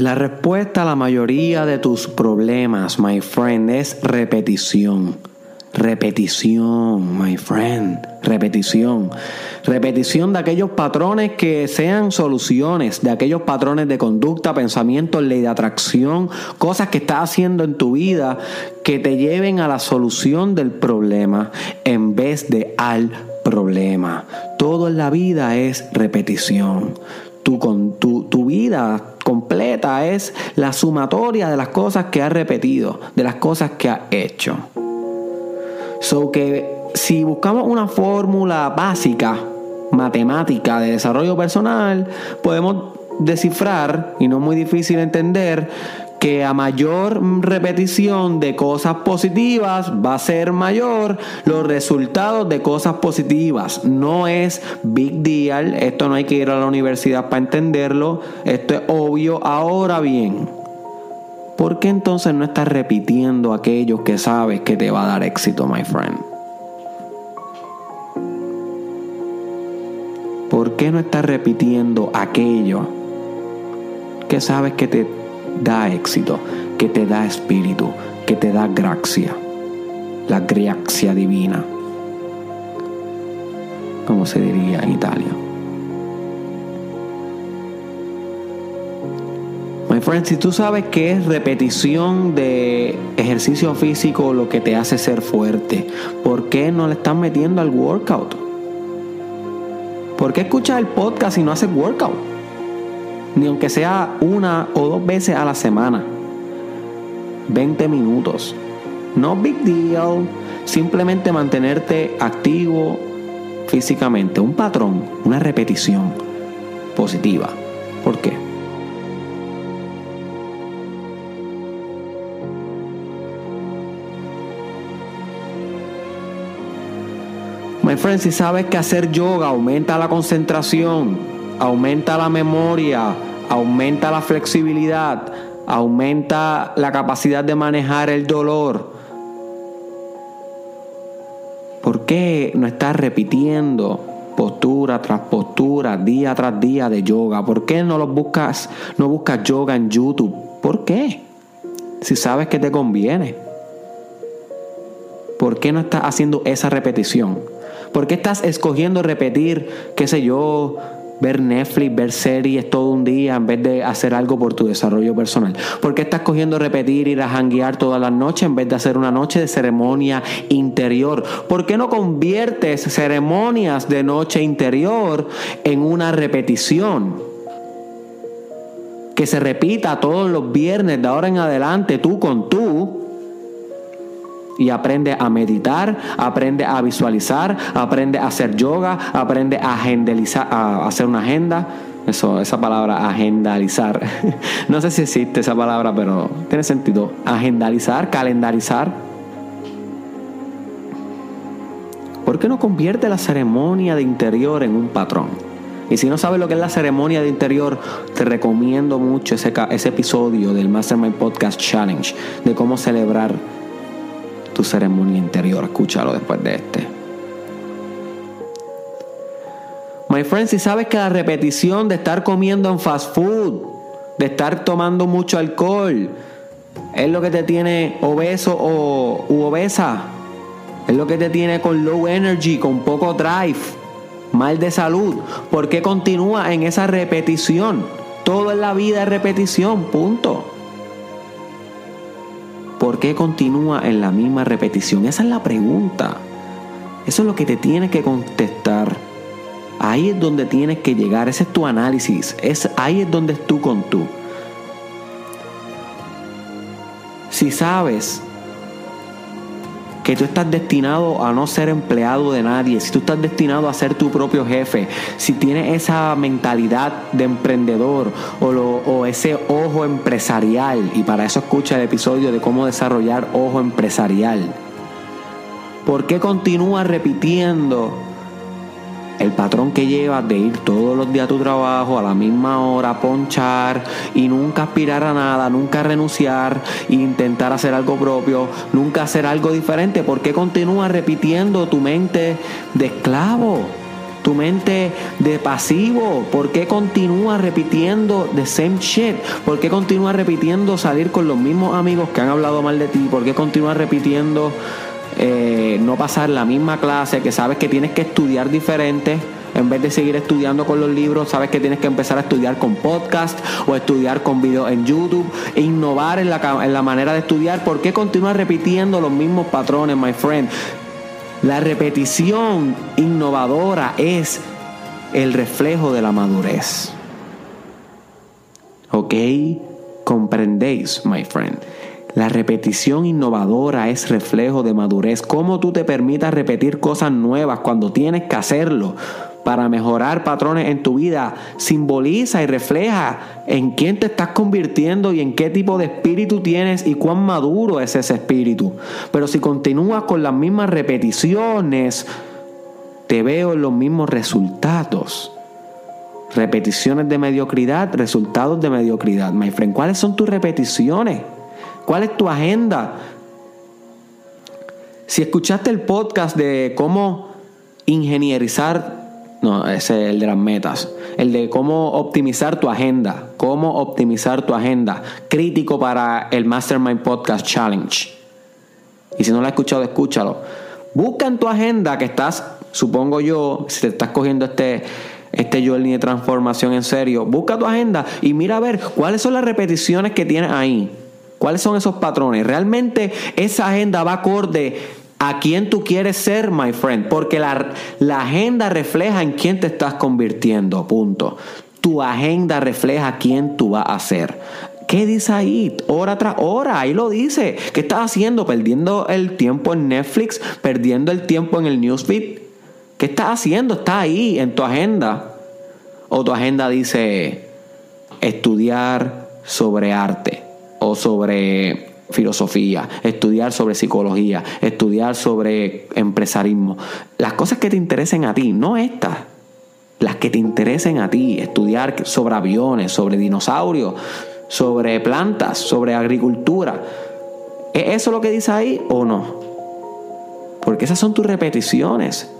La respuesta a la mayoría de tus problemas, my friend, es repetición. Repetición, my friend. Repetición. Repetición de aquellos patrones que sean soluciones, de aquellos patrones de conducta, pensamiento, ley de atracción, cosas que estás haciendo en tu vida que te lleven a la solución del problema en vez de al problema. Todo en la vida es repetición. Tu, con, tu, tu vida completa es la sumatoria de las cosas que has repetido, de las cosas que has hecho. So que si buscamos una fórmula básica, matemática de desarrollo personal, podemos descifrar, y no es muy difícil entender, que a mayor repetición de cosas positivas va a ser mayor los resultados de cosas positivas. No es big deal, esto no hay que ir a la universidad para entenderlo, esto es obvio. Ahora bien, ¿por qué entonces no estás repitiendo aquello que sabes que te va a dar éxito, my friend? ¿Por qué no estás repitiendo aquello que sabes que te da éxito, que te da espíritu, que te da gracia? La gracia divina, como se diría en Italia. My friend, si tú sabes que es repetición de ejercicio físico lo que te hace ser fuerte, ¿por qué no le estás metiendo al workout? ¿Por qué escuchas el podcast y no haces workout? Ni aunque sea una o dos veces a la semana. 20 minutos. No big deal. Simplemente mantenerte activo físicamente. Un patrón, una repetición positiva. ¿Por qué? My friend, si sabes que hacer yoga aumenta la concentración, aumenta la memoria, aumenta la flexibilidad, aumenta la capacidad de manejar el dolor. ¿Por qué no estás repitiendo postura tras postura, día tras día de yoga? ¿Por qué no lo buscas, no buscas yoga en YouTube? ¿Por qué? Si sabes que te conviene. ¿Por qué no estás haciendo esa repetición? ¿Por qué estás escogiendo repetir, qué sé yo, ver Netflix, ver series todo un día en vez de hacer algo por tu desarrollo personal? ¿Por qué estás cogiendo repetir, ir a janguear todas las noches en vez de hacer una noche de ceremonia interior? ¿Por qué no conviertes ceremonias de noche interior en una repetición? Que se repita todos los viernes de ahora en adelante, tú con tú y aprende a meditar, aprende a visualizar, aprende a hacer yoga, aprende a a hacer una agenda. Eso, esa palabra, agendalizar. no sé si existe esa palabra, pero tiene sentido. Agendalizar, calendarizar. ¿Por qué no convierte la ceremonia de interior en un patrón? Y si no sabes lo que es la ceremonia de interior, te recomiendo mucho ese, ese episodio del Mastermind Podcast Challenge de cómo celebrar tu ceremonia interior. Escúchalo después de este. My friend, si sabes que la repetición de estar comiendo en fast food, de estar tomando mucho alcohol, es lo que te tiene obeso o u obesa, es lo que te tiene con low energy, con poco drive, mal de salud, ¿por qué continúa en esa repetición? Todo en la vida es repetición, punto. ¿Por qué continúa en la misma repetición? Esa es la pregunta. Eso es lo que te tienes que contestar. Ahí es donde tienes que llegar. Ese es tu análisis. Es, ahí es donde es tú con tú. Si sabes que tú estás destinado a no ser empleado de nadie, si tú estás destinado a ser tu propio jefe, si tienes esa mentalidad de emprendedor o, ese ojo empresarial, y para eso escucha el episodio de cómo desarrollar ojo empresarial, ¿por qué continúas repitiendo el patrón que llevas de ir todos los días a tu trabajo a la misma hora, ponchar y nunca aspirar a nada, nunca renunciar e intentar hacer algo propio, nunca hacer algo diferente. ¿Por qué continúas repitiendo tu mente de esclavo? tu mente de pasivo? ¿Por qué continúas repitiendo the same shit? ¿Por qué continúas repitiendo salir con los mismos amigos que han hablado mal de ti? ¿Por qué continúas repitiendo eh, no pasar la misma clase que sabes que tienes que estudiar diferente? En vez de seguir estudiando con los libros, sabes que tienes que empezar a estudiar con podcast o estudiar con videos en YouTube, e innovar en la, en la manera de estudiar. ¿Por qué continúas repitiendo los mismos patrones, my friend? La repetición innovadora es el reflejo de la madurez. ¿Ok? Comprendéis, my friend. La repetición innovadora es reflejo de madurez. ¿Cómo tú te permitas repetir cosas nuevas cuando tienes que hacerlo? para mejorar patrones en tu vida simboliza y refleja en quién te estás convirtiendo y en qué tipo de espíritu tienes y cuán maduro es ese espíritu. Pero si continúas con las mismas repeticiones, te veo los mismos resultados. Repeticiones de mediocridad, resultados de mediocridad. My friend, ¿cuáles son tus repeticiones? ¿Cuál es tu agenda? Si escuchaste el podcast de cómo ingenierizar no, ese es el de las metas. El de cómo optimizar tu agenda. Cómo optimizar tu agenda. Crítico para el Mastermind Podcast Challenge. Y si no lo has escuchado, escúchalo. Busca en tu agenda que estás, supongo yo, si te estás cogiendo este, este journey de transformación en serio, busca tu agenda y mira a ver cuáles son las repeticiones que tienes ahí. ¿Cuáles son esos patrones? Realmente esa agenda va acorde a quién tú quieres ser, my friend, porque la, agenda refleja en quién te estás convirtiendo, punto. Tu agenda refleja quién tú vas a ser. ¿Qué dice ahí? Hora tras hora, ahí lo dice. ¿Qué estás haciendo? ¿Perdiendo el tiempo en Netflix? ¿Perdiendo el tiempo en el newsfeed? ¿Qué estás haciendo? Está ahí en tu agenda. O tu agenda dice estudiar sobre arte o sobre filosofía, estudiar sobre psicología, estudiar sobre empresarismo. Las cosas que te interesen a ti, no estas. Las que te interesen a ti, estudiar sobre aviones, sobre dinosaurios, sobre plantas, sobre agricultura. ¿Es eso lo que dice ahí o no? Porque esas son tus repeticiones.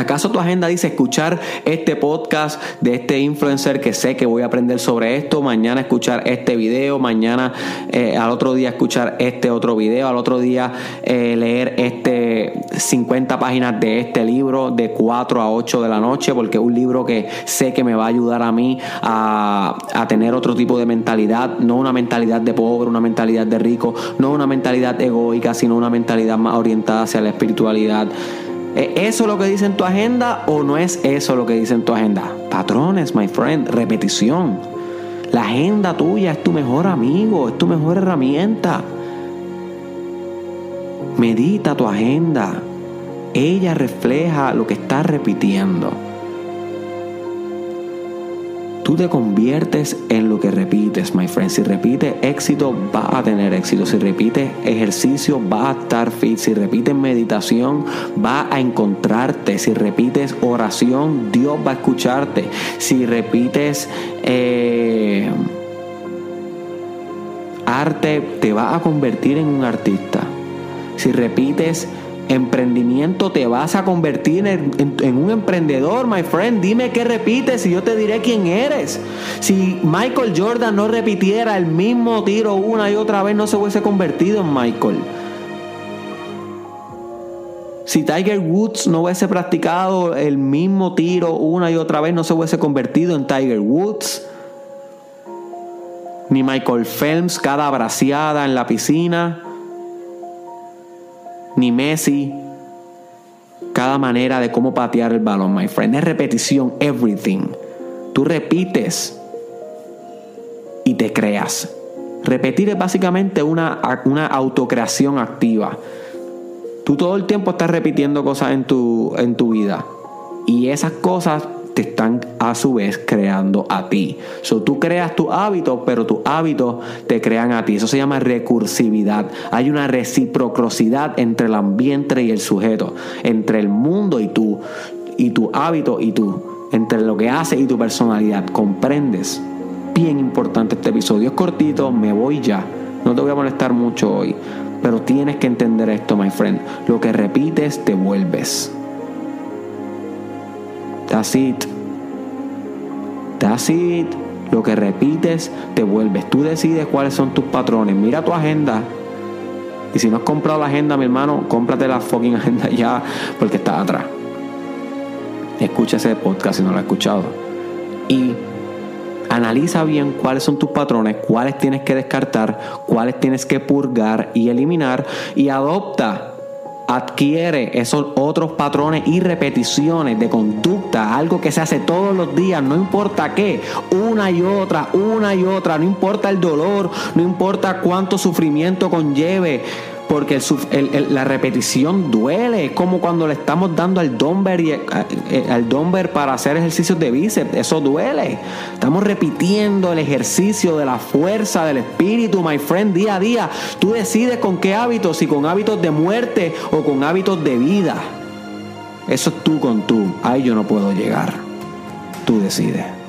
¿Acaso tu agenda dice escuchar este podcast de este influencer que sé que voy a aprender sobre esto? Mañana escuchar este video, mañana eh, al otro día escuchar este otro video, al otro día eh, leer este 50 páginas de este libro de 4 a 8 de la noche, porque es un libro que sé que me va a ayudar a mí a, a tener otro tipo de mentalidad, no una mentalidad de pobre, una mentalidad de rico, no una mentalidad egoica, sino una mentalidad más orientada hacia la espiritualidad. ¿Es eso lo que dice en tu agenda o no es eso lo que dice en tu agenda? Patrones, my friend, repetición. La agenda tuya es tu mejor amigo, es tu mejor herramienta. Medita tu agenda. Ella refleja lo que estás repitiendo. Tú te conviertes en lo que repites, my friend. Si repites éxito, vas a tener éxito. Si repites ejercicio, vas a estar fit. Si repites meditación, vas a encontrarte. Si repites oración, Dios va a escucharte. Si repites eh, arte, te vas a convertir en un artista. Si repites emprendimiento te vas a convertir en, un emprendedor, my friend. Dime qué repites y yo te diré quién eres. Si Michael Jordan no repitiera el mismo tiro una y otra vez, no se hubiese convertido en Michael. Si Tiger Woods no hubiese practicado el mismo tiro una y otra vez, no se hubiese convertido en Tiger Woods. Ni Michael Phelps cada braciada en la piscina ni Messi. Cada manera de cómo patear el balón, my friend. Es repetición, everything. Tú repites y te creas. Repetir es básicamente una, una autocreación activa. Tú todo el tiempo estás repitiendo cosas en tu, en tu vida. Y esas cosas están a su vez creando a ti. So, tú creas tu hábito, pero tus hábitos te crean a ti. Eso se llama recursividad. Hay una reciprocidad entre el ambiente y el sujeto, entre el mundo y tú, y tu hábito y tú, entre lo que haces y tu personalidad. ¿Comprendes? Bien importante este episodio. Es cortito, me voy ya. No te voy a molestar mucho hoy. Pero tienes que entender esto, my friend. Lo que repites, te vuelves. That's it. That's it. Lo que repites, te vuelves. Tú decides cuáles son tus patrones. Mira tu agenda. Y si no has comprado la agenda, mi hermano, cómprate la fucking agenda ya porque está atrás. Escucha ese podcast si no lo has escuchado. Y analiza bien cuáles son tus patrones, cuáles tienes que descartar, cuáles tienes que purgar y eliminar y adopta adquiere esos otros patrones y repeticiones de conducta, algo que se hace todos los días, no importa qué, una y otra, una y otra, no importa el dolor, no importa cuánto sufrimiento conlleve, porque la repetición duele. Es como cuando le estamos dando al dumbbell, y, eh, al dumbbell para hacer ejercicios de bíceps. Eso duele. Estamos repitiendo el ejercicio de la fuerza del espíritu, my friend, día a día. Tú decides con qué hábitos, si con hábitos de muerte o con hábitos de vida. Eso es tú con tú. Ahí yo no puedo llegar. Tú decides.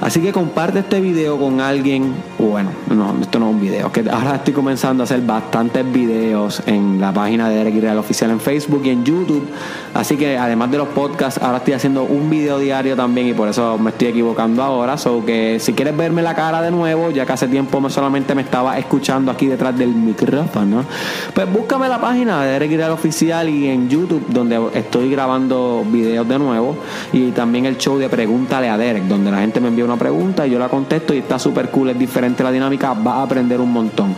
Así que comparte este video con alguien. Bueno, no, esto no es un video. Que ahora estoy comenzando a hacer bastantes videos en la página de Derek Real Oficial en Facebook y en YouTube. Así que además de los podcasts, ahora estoy haciendo un video diario también y por eso me estoy equivocando ahora. So que si quieres verme la cara de nuevo, ya que hace tiempo me solamente me estaba escuchando aquí detrás del micrófono, pues búscame la página de Derek Real Oficial y en YouTube, donde estoy grabando videos de nuevo. Y también el show de Pregúntale a Derek, donde la gente me envía una pregunta y yo la contesto y está súper cool, es diferente la dinámica, vas a aprender un montón.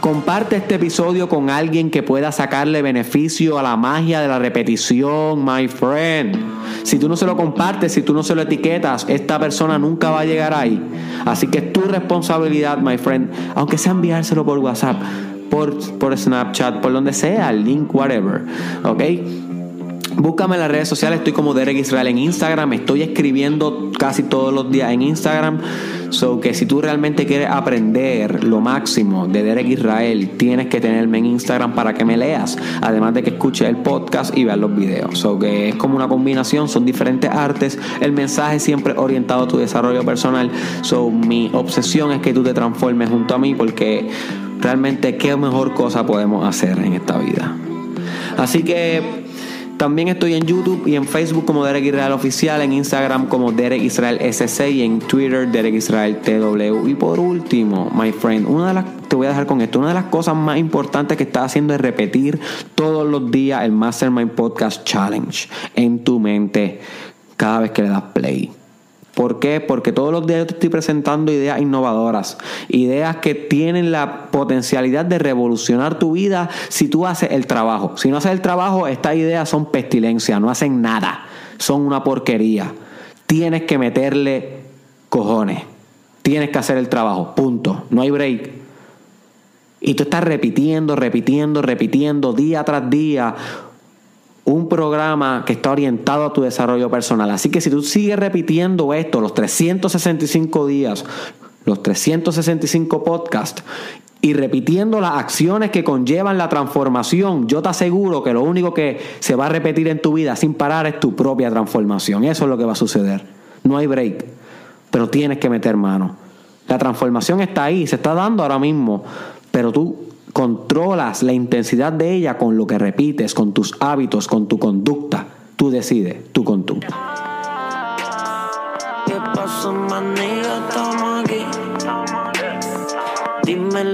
Comparte este episodio con alguien que pueda sacarle beneficio a la magia de la repetición, my friend. Si tú no se lo compartes, si tú no se lo etiquetas, esta persona nunca va a llegar ahí. Así que es tu responsabilidad, my friend, aunque sea enviárselo por WhatsApp, por, por Snapchat, por donde sea, link, whatever. ¿Ok? Búscame en las redes sociales, estoy como Derek Israel en Instagram, estoy escribiendo casi todos los días en Instagram. So que si tú realmente quieres aprender lo máximo de Derek Israel, tienes que tenerme en Instagram para que me leas, además de que escuches el podcast y veas los videos. So que es como una combinación, son diferentes artes, el mensaje siempre orientado a tu desarrollo personal. So mi obsesión es que tú te transformes junto a mí porque realmente qué mejor cosa podemos hacer en esta vida. Así que también estoy en YouTube y en Facebook como Derek Israel Oficial, en Instagram como Derek Israel SC y en Twitter Derek Israel TW. Y por último, my friend, una de las, te voy a dejar con esto, una de las cosas más importantes que estás haciendo es repetir todos los días el Mastermind Podcast Challenge en tu mente cada vez que le das play. ¿Por qué? Porque todos los días yo te estoy presentando ideas innovadoras, ideas que tienen la potencialidad de revolucionar tu vida si tú haces el trabajo. Si no haces el trabajo, estas ideas son pestilencia, no hacen nada, son una porquería. Tienes que meterle cojones, tienes que hacer el trabajo, punto, no hay break. Y tú estás repitiendo, repitiendo, repitiendo día tras día un programa que está orientado a tu desarrollo personal. Así que si tú sigues repitiendo esto los 365 días, los 365 podcasts y repitiendo las acciones que conllevan la transformación, yo te aseguro que lo único que se va a repetir en tu vida sin parar es tu propia transformación. Eso es lo que va a suceder. No hay break, pero tienes que meter mano. La transformación está ahí, se está dando ahora mismo, pero tú controlas la intensidad de ella con lo que repites, con tus hábitos, con tu conducta. Tú decides tu conducta. ¿Qué pasó. Dime